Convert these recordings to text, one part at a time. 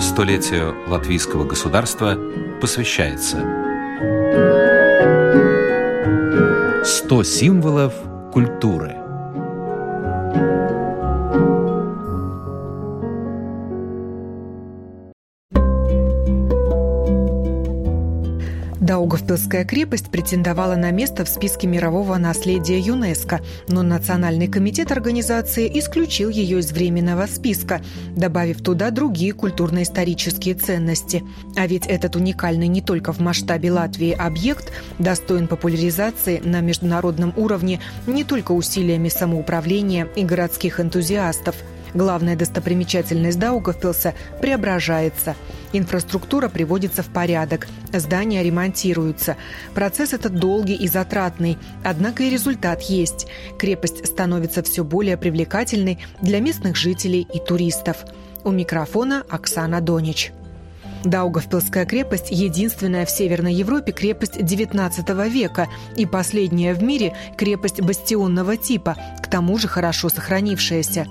Столетию латвийского государства посвящается 100 символов культуры – Даугавпилская крепость претендовала на место в списке мирового наследия ЮНЕСКо, но Национальный комитет организации исключил ее из временного списка, добавив туда другие культурно-исторические ценности. А ведь этот уникальный не только в масштабе Латвии объект достоин популяризации на международном уровне не только усилиями самоуправления и городских энтузиастов – Главная достопримечательность Даугавпилса преображается. Инфраструктура приводится в порядок, здания ремонтируются. Процесс этот долгий и затратный, однако и результат есть. Крепость становится все более привлекательной для местных жителей и туристов. У микрофона Оксана Донич. Даугавпилская крепость – единственная в Северной Европе крепость XIX века и последняя в мире крепость бастионного типа, к тому же хорошо сохранившаяся.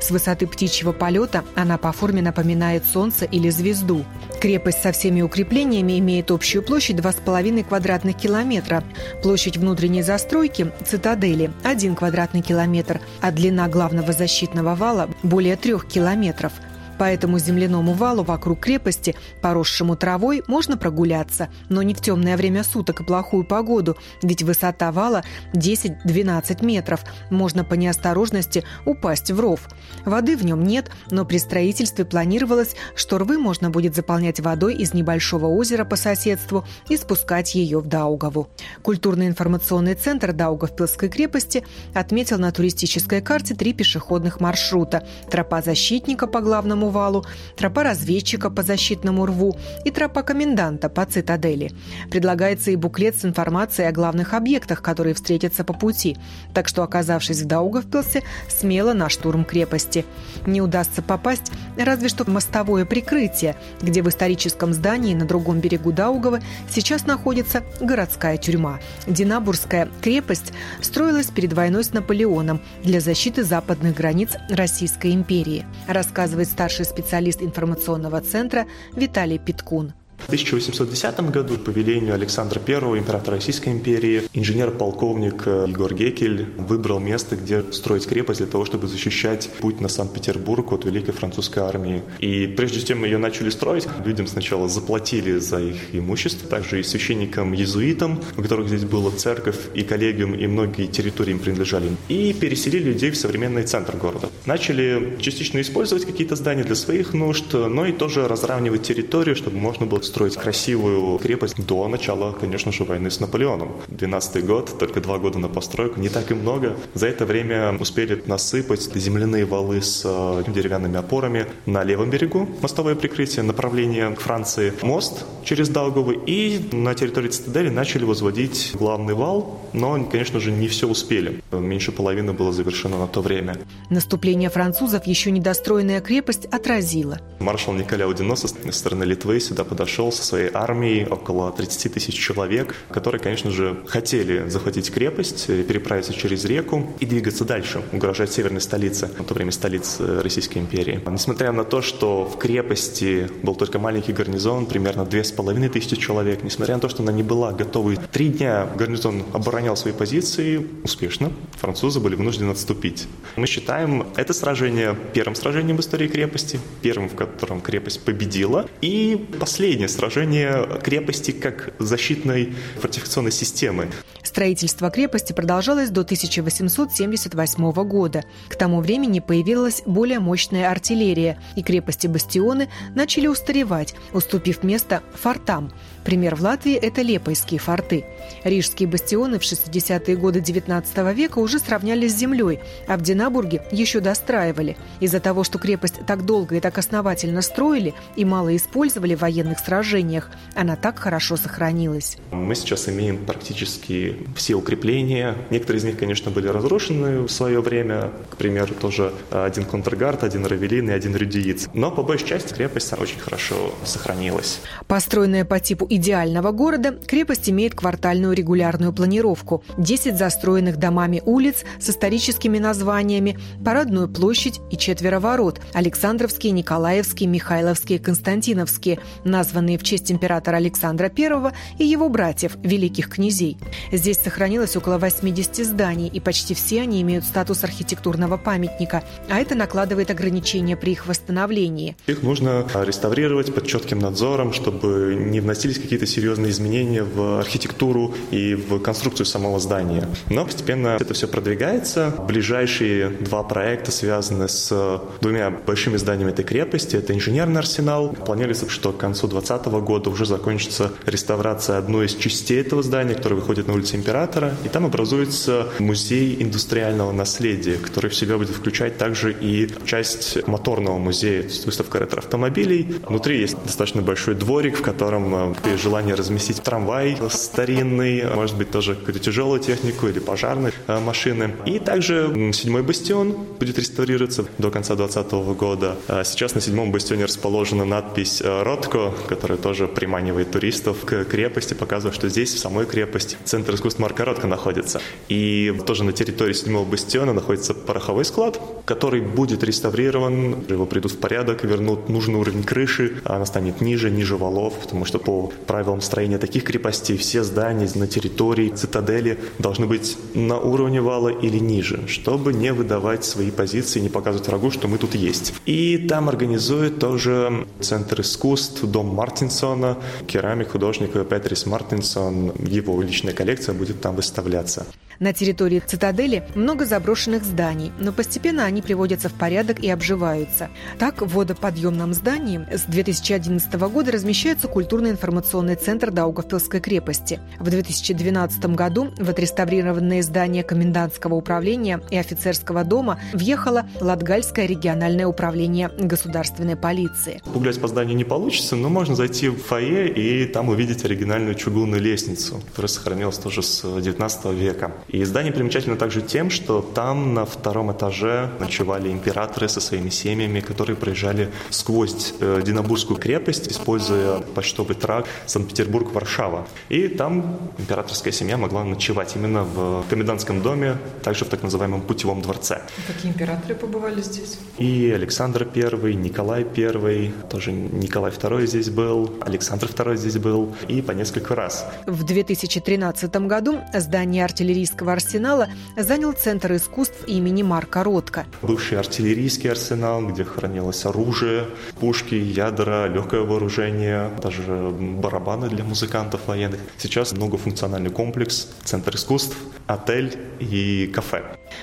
С высоты птичьего полета она по форме напоминает солнце или звезду. Крепость со всеми укреплениями имеет общую площадь 2,5 квадратных километра. Площадь внутренней застройки – цитадели – 1 квадратный километр, а длина главного защитного вала – более 3 километров – по этому земляному валу вокруг крепости, поросшему травой, можно прогуляться, но не в темное время суток и плохую погоду, ведь высота вала 10-12 метров. Можно по неосторожности упасть в ров. Воды в нем нет, но при строительстве планировалось, что рвы можно будет заполнять водой из небольшого озера по соседству и спускать ее в Даугаву. Культурно-информационный центр Даугавпилской крепости отметил на туристической карте три пешеходных маршрута. Тропа защитника по главному валу, тропа разведчика по защитному рву и тропа коменданта по цитадели. Предлагается и буклет с информацией о главных объектах, которые встретятся по пути. Так что, оказавшись в Даугавпилсе, смело на штурм крепости. Не удастся попасть разве что в мостовое прикрытие, где в историческом здании на другом берегу Даугава сейчас находится городская тюрьма. Динабурская крепость строилась перед войной с Наполеоном для защиты западных границ Российской империи, рассказывает старший старший специалист информационного центра Виталий Питкун. В 1810 году по велению Александра I, императора Российской империи, инженер-полковник э, Егор Гекель выбрал место, где строить крепость для того, чтобы защищать путь на Санкт-Петербург от Великой французской армии. И прежде чем ее начали строить, людям сначала заплатили за их имущество, также и священникам-езуитам, у которых здесь была церковь и коллегиум, и многие территории им принадлежали, и переселили людей в современный центр города. Начали частично использовать какие-то здания для своих нужд, но и тоже разравнивать территорию, чтобы можно было строить красивую крепость до начала, конечно же, войны с Наполеоном. 12 год, только два года на постройку, не так и много. За это время успели насыпать земляные валы с э, деревянными опорами на левом берегу, мостовое прикрытие, направление к Франции, мост через Даугавы, и на территории цитадели начали возводить главный вал, но, конечно же, не все успели. Меньше половины было завершено на то время. Наступление французов еще недостроенная крепость отразила. Маршал Николя Удиноса со стороны Литвы сюда подошел пришел со своей армией, около 30 тысяч человек, которые, конечно же, хотели захватить крепость, переправиться через реку и двигаться дальше, угрожать северной столице, в то время столице Российской империи. Несмотря на то, что в крепости был только маленький гарнизон, примерно две с половиной тысячи человек, несмотря на то, что она не была готова, три дня гарнизон оборонял свои позиции успешно, французы были вынуждены отступить. Мы считаем это сражение первым сражением в истории крепости, первым, в котором крепость победила, и последнее сражение крепости как защитной фортификационной системы. Строительство крепости продолжалось до 1878 года. К тому времени появилась более мощная артиллерия, и крепости-бастионы начали устаревать, уступив место фортам. Пример в Латвии – это Лепойские форты. Рижские бастионы в 60-е годы XIX века уже сравнялись с землей, а в Динабурге еще достраивали. Из-за того, что крепость так долго и так основательно строили и мало использовали в военных сражениях, сражениях. Она так хорошо сохранилась. Мы сейчас имеем практически все укрепления. Некоторые из них, конечно, были разрушены в свое время. К примеру, тоже один контргард, один равелин и один рюдиец. Но по большей части крепость очень хорошо сохранилась. Построенная по типу идеального города, крепость имеет квартальную регулярную планировку. 10 застроенных домами улиц с историческими названиями, парадную площадь и четверо ворот – Александровские, Николаевские, Михайловские, Константиновские, названные в честь императора Александра I и его братьев, великих князей. Здесь сохранилось около 80 зданий, и почти все они имеют статус архитектурного памятника, а это накладывает ограничения при их восстановлении. Их нужно реставрировать под четким надзором, чтобы не вносились какие-то серьезные изменения в архитектуру и в конструкцию самого здания. Но постепенно это все продвигается. Ближайшие два проекта связаны с двумя большими зданиями этой крепости. Это инженерный арсенал. Планируется, что к концу 2020 года уже закончится реставрация одной из частей этого здания, которое выходит на улицу Императора. И там образуется музей индустриального наследия, который в себя будет включать также и часть моторного музея, то есть выставка ретро-автомобилей. Внутри есть достаточно большой дворик, в котором при э, желании разместить трамвай старинный, может быть, тоже какую-то тяжелую технику или пожарные э, машины. И также седьмой бастион будет реставрироваться до конца 2020 года. А сейчас на седьмом бастионе расположена надпись э, «Ротко», которая тоже приманивает туристов к крепости, показывая, что здесь, в самой крепости, центр искусств Марка Ротко находится. И тоже на территории седьмого бастиона находится пороховой склад, который будет реставрирован, его придут в порядок, вернут нужный уровень крыши, она станет ниже, ниже валов, потому что по правилам строения таких крепостей все здания на территории цитадели должны быть на уровне вала или ниже, чтобы не выдавать свои позиции, не показывать врагу, что мы тут есть. И там организует тоже Центр искусств, дом Мартинсона, керамик художник Петрис Мартинсон, его личная коллекция будет там выставляться. На территории цитадели много заброшенных зданий, но постепенно они приводятся в порядок и обживаются. Так, в водоподъемном здании с 2011 года размещается культурно-информационный центр Даугавпилской крепости. В 2012 году в отреставрированные здания комендантского управления и офицерского дома въехало Латгальское региональное управление государственной полиции. Погулять по зданию не получится, но можно зайти в фойе и там увидеть оригинальную чугунную лестницу, которая сохранилась тоже с 19 века. И здание примечательно также тем, что там на втором этаже ночевали императоры со своими семьями, которые проезжали сквозь э, Динабургскую крепость, используя почтовый тракт Санкт-Петербург-Варшава. И там императорская семья могла ночевать именно в комендантском доме, также в так называемом путевом дворце. Какие императоры побывали здесь? И Александр I, Николай I, тоже Николай II здесь был, Александр II здесь был, и по несколько раз. В 2013 году здание артиллерийского артиллерийского арсенала занял Центр искусств имени Марка Ротко. Бывший артиллерийский арсенал, где хранилось оружие, пушки, ядра, легкое вооружение, даже барабаны для музыкантов военных. Сейчас многофункциональный комплекс, Центр искусств, отель и кафе.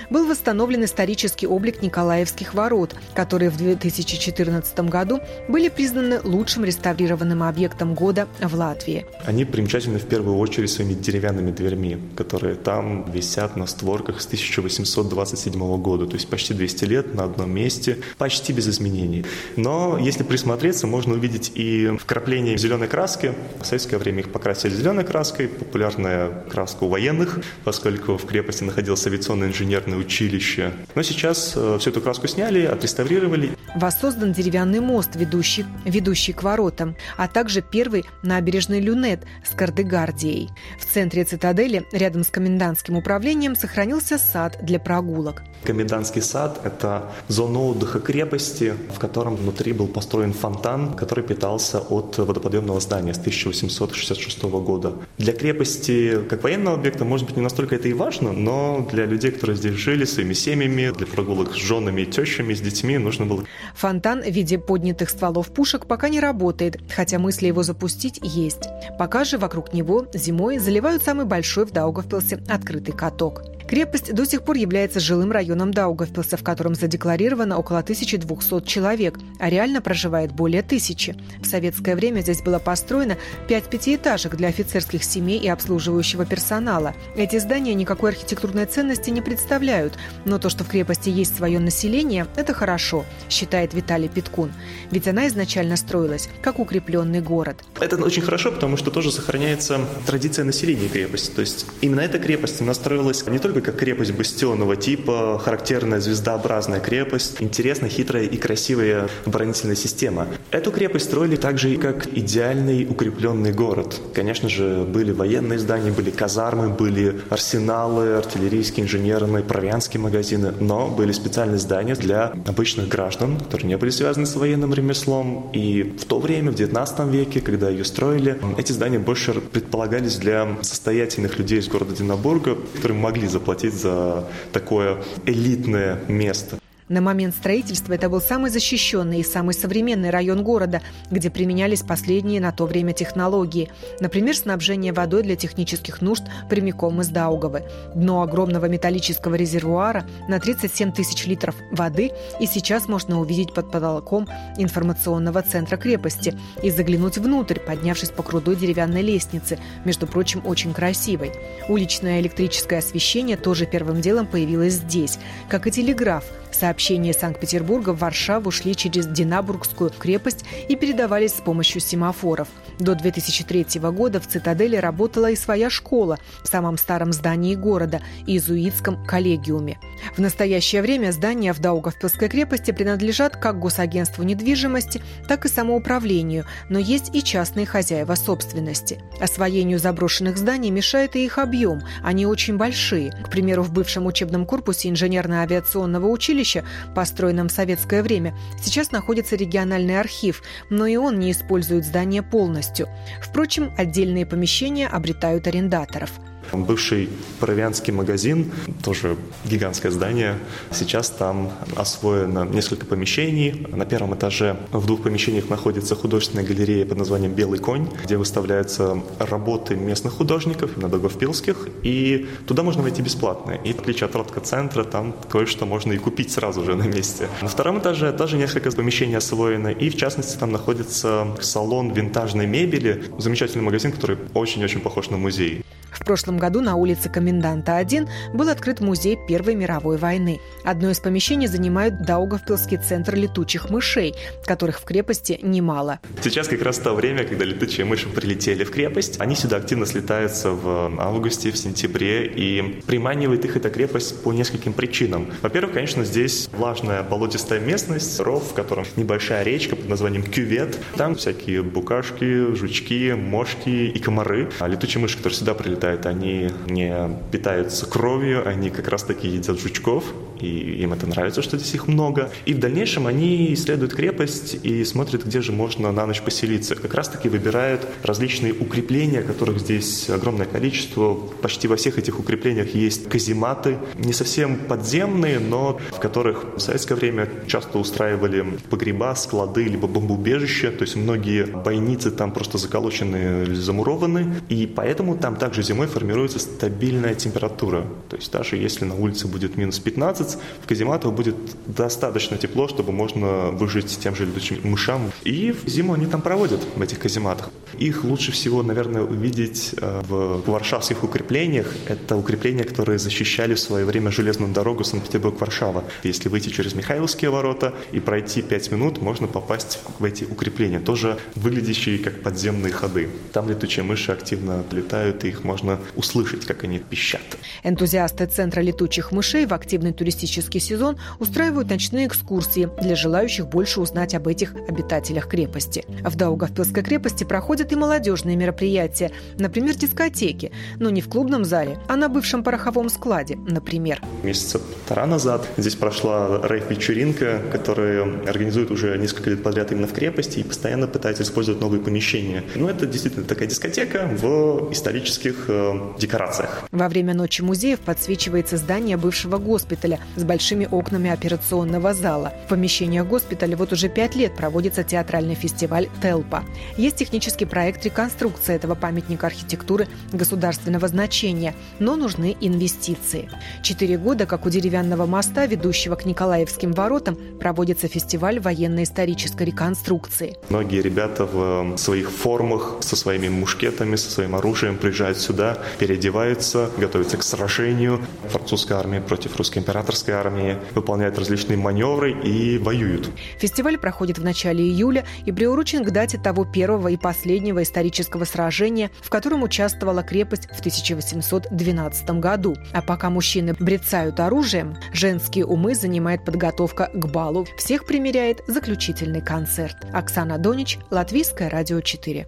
Был восстановлен исторический облик Николаевских ворот, которые в 2014 году были признаны лучшим реставрированным объектом года в Латвии. Они примечательны в первую очередь своими деревянными дверьми, которые там висят на створках с 1827 года, то есть почти 200 лет на одном месте, почти без изменений. Но если присмотреться, можно увидеть и вкрапление зеленой краски. В советское время их покрасили зеленой краской, популярная краска у военных, поскольку в крепости находился авиационный инженерное училище. Но сейчас э, всю эту краску сняли, отреставрировали. Воссоздан деревянный мост, ведущий, ведущий к воротам, а также первый набережный люнет с Кардегардией. В центре цитадели, рядом с комендантским управлением сохранился сад для прогулок. Комендантский сад – это зона отдыха крепости, в котором внутри был построен фонтан, который питался от водоподъемного здания с 1866 года. Для крепости, как военного объекта, может быть, не настолько это и важно, но для людей, которые здесь жили, своими семьями, для прогулок с женами и тещами, с детьми нужно было... Фонтан в виде поднятых стволов пушек пока не работает, хотя мысли его запустить есть. Пока же вокруг него зимой заливают самый большой в Даугавпилсе открытый каток. Крепость до сих пор является жилым районом Даугавпилса, в котором задекларировано около 1200 человек, а реально проживает более тысячи. В советское время здесь было построено пять пятиэтажек для офицерских семей и обслуживающего персонала. Эти здания никакой архитектурной ценности не представляют, но то, что в крепости есть свое население, это хорошо, считает Виталий Питкун. Ведь она изначально строилась как укрепленный город. Это очень хорошо, потому что тоже сохраняется традиция населения крепости. То есть именно эта крепость настроилась не только как крепость бастионного типа, характерная звездообразная крепость, интересная, хитрая и красивая оборонительная система. Эту крепость строили также и как идеальный укрепленный город. Конечно же, были военные здания, были казармы, были арсеналы, артиллерийские, инженерные, провианские магазины, но были специальные здания для обычных граждан, которые не были связаны с военным ремеслом. И в то время, в 19 веке, когда ее строили, эти здания больше предполагались для состоятельных людей из города Динабурга, которые могли заплатить за такое элитное место. На момент строительства это был самый защищенный и самый современный район города, где применялись последние на то время технологии. Например, снабжение водой для технических нужд прямиком из Даугавы. Дно огромного металлического резервуара на 37 тысяч литров воды и сейчас можно увидеть под потолком информационного центра крепости и заглянуть внутрь, поднявшись по крутой деревянной лестнице, между прочим, очень красивой. Уличное электрическое освещение тоже первым делом появилось здесь, как и телеграф – Сообщения Санкт-Петербурга в Варшаву шли через Динабургскую крепость и передавались с помощью семафоров. До 2003 года в цитадели работала и своя школа в самом старом здании города – иезуитском коллегиуме. В настоящее время здания в Даугавпилской крепости принадлежат как госагентству недвижимости, так и самоуправлению, но есть и частные хозяева собственности. Освоению заброшенных зданий мешает и их объем, они очень большие. К примеру, в бывшем учебном корпусе инженерно-авиационного училища, построенном в советское время, сейчас находится региональный архив, но и он не использует здание полностью. Впрочем, отдельные помещения обретают арендаторов – Бывший провианский магазин, тоже гигантское здание. Сейчас там освоено несколько помещений. На первом этаже в двух помещениях находится художественная галерея под названием «Белый конь», где выставляются работы местных художников, именно долговпилских, и туда можно войти бесплатно. И в отличие от Ротко-центра, там кое-что можно и купить сразу же на месте. На втором этаже тоже несколько помещений освоено, и в частности там находится салон винтажной мебели, замечательный магазин, который очень-очень похож на музей. В прошлом году на улице Коменданта 1 был открыт музей Первой мировой войны. Одно из помещений занимает Даугавпилский центр летучих мышей, которых в крепости немало. Сейчас как раз то время, когда летучие мыши прилетели в крепость. Они сюда активно слетаются в августе, в сентябре, и приманивает их эта крепость по нескольким причинам. Во-первых, конечно, здесь влажная болотистая местность, ров, в котором небольшая речка под названием Кювет. Там всякие букашки, жучки, мошки и комары. А летучие мыши, которые сюда прилетают, летают, они не питаются кровью, они как раз-таки едят жучков, и им это нравится, что здесь их много. И в дальнейшем они исследуют крепость и смотрят, где же можно на ночь поселиться. Как раз-таки выбирают различные укрепления, которых здесь огромное количество. Почти во всех этих укреплениях есть казематы, не совсем подземные, но в которых в советское время часто устраивали погреба, склады, либо бомбоубежища. То есть многие бойницы там просто заколочены, замурованы. И поэтому там также зимой формируется стабильная температура. То есть даже если на улице будет минус 15, в казематах будет достаточно тепло, чтобы можно выжить тем же летучим мышам. И зиму они там проводят, в этих казематах. Их лучше всего, наверное, увидеть э, в варшавских укреплениях. Это укрепления, которые защищали в свое время железную дорогу Санкт-Петербург-Варшава. Если выйти через Михайловские ворота и пройти 5 минут, можно попасть в эти укрепления, тоже выглядящие как подземные ходы. Там летучие мыши активно летают, и их можно услышать, как они пищат. Энтузиасты Центра летучих мышей в активный туристический сезон устраивают ночные экскурсии для желающих больше узнать об этих обитателях крепости. В Даугавпилской крепости проходят и молодежные мероприятия, например, дискотеки, но не в клубном зале, а на бывшем пороховом складе, например. Месяца полтора назад здесь прошла рейв-вечеринка, которая организует уже несколько лет подряд именно в крепости и постоянно пытается использовать новые помещения. Ну, это действительно такая дискотека в исторических э, декорациях. Во время ночи музеев подсвечивается здание бывшего госпиталя, с большими окнами операционного зала. В помещениях госпиталя вот уже пять лет проводится театральный фестиваль «Телпа». Есть технический проект реконструкции этого памятника архитектуры государственного значения, но нужны инвестиции. Четыре года, как у деревянного моста, ведущего к Николаевским воротам, проводится фестиваль военно-исторической реконструкции. Многие ребята в э, своих формах, со своими мушкетами, со своим оружием приезжают сюда, переодеваются, готовятся к сражению. Французская армия против русской императорской армии выполняют различные маневры и воюют. Фестиваль проходит в начале июля и приурочен к дате того первого и последнего исторического сражения, в котором участвовала крепость в 1812 году. А пока мужчины брецают оружием, женские умы занимает подготовка к балу. Всех примеряет заключительный концерт. Оксана Донич, Латвийское радио 4.